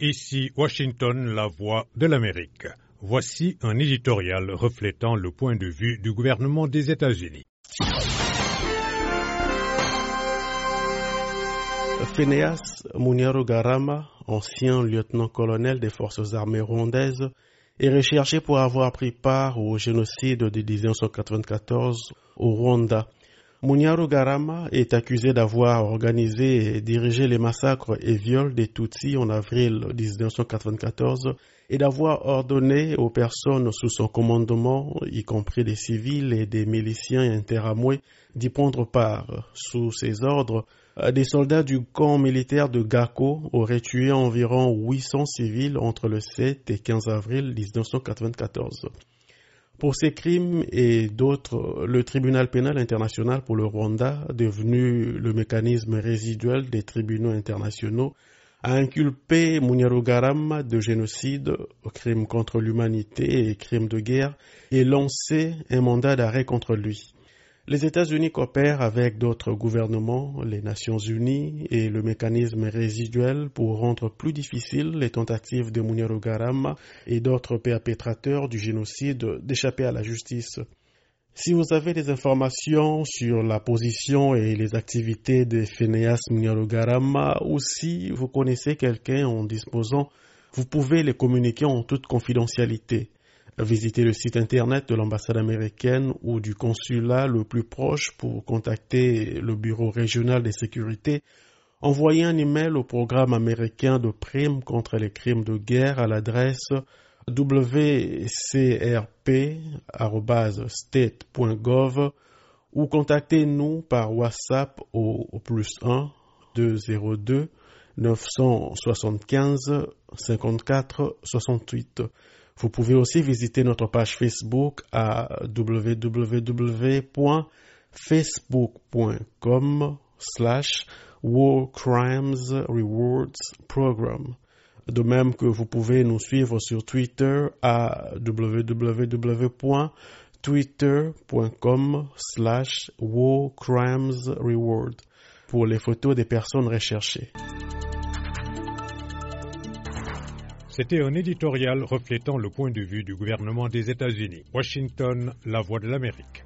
Ici Washington, la voix de l'Amérique. Voici un éditorial reflétant le point de vue du gouvernement des États-Unis. Phineas Muniaro Garama, ancien lieutenant-colonel des forces armées rwandaises, est recherché pour avoir pris part au génocide de 1994 au Rwanda. Muniaro Garama est accusé d'avoir organisé et dirigé les massacres et viols des Tutsis en avril 1994 et d'avoir ordonné aux personnes sous son commandement, y compris des civils et des miliciens interamoués, d'y prendre part. Sous ses ordres, des soldats du camp militaire de Gako auraient tué environ 800 civils entre le 7 et 15 avril 1994. Pour ces crimes et d'autres, le tribunal pénal international pour le Rwanda, devenu le mécanisme résiduel des tribunaux internationaux, a inculpé Garama de génocide, crimes contre l'humanité et crimes de guerre et lancé un mandat d'arrêt contre lui. Les États-Unis coopèrent avec d'autres gouvernements, les Nations Unies et le mécanisme résiduel pour rendre plus difficile les tentatives de Garama et d'autres perpétrateurs du génocide d'échapper à la justice. Si vous avez des informations sur la position et les activités de Phineas Garama ou si vous connaissez quelqu'un en disposant, vous pouvez les communiquer en toute confidentialité. Visitez le site internet de l'ambassade américaine ou du consulat le plus proche pour contacter le bureau régional de sécurité. Envoyez un email au programme américain de primes contre les crimes de guerre à l'adresse wcrp.state.gov ou contactez-nous par WhatsApp au, au plus 1 202 975 54 68. Vous pouvez aussi visiter notre page Facebook à www.facebook.com slash War Crimes Rewards Program. De même que vous pouvez nous suivre sur Twitter à www.twitter.com slash War Crimes Reward pour les photos des personnes recherchées. C'était un éditorial reflétant le point de vue du gouvernement des États-Unis. Washington, la voix de l'Amérique.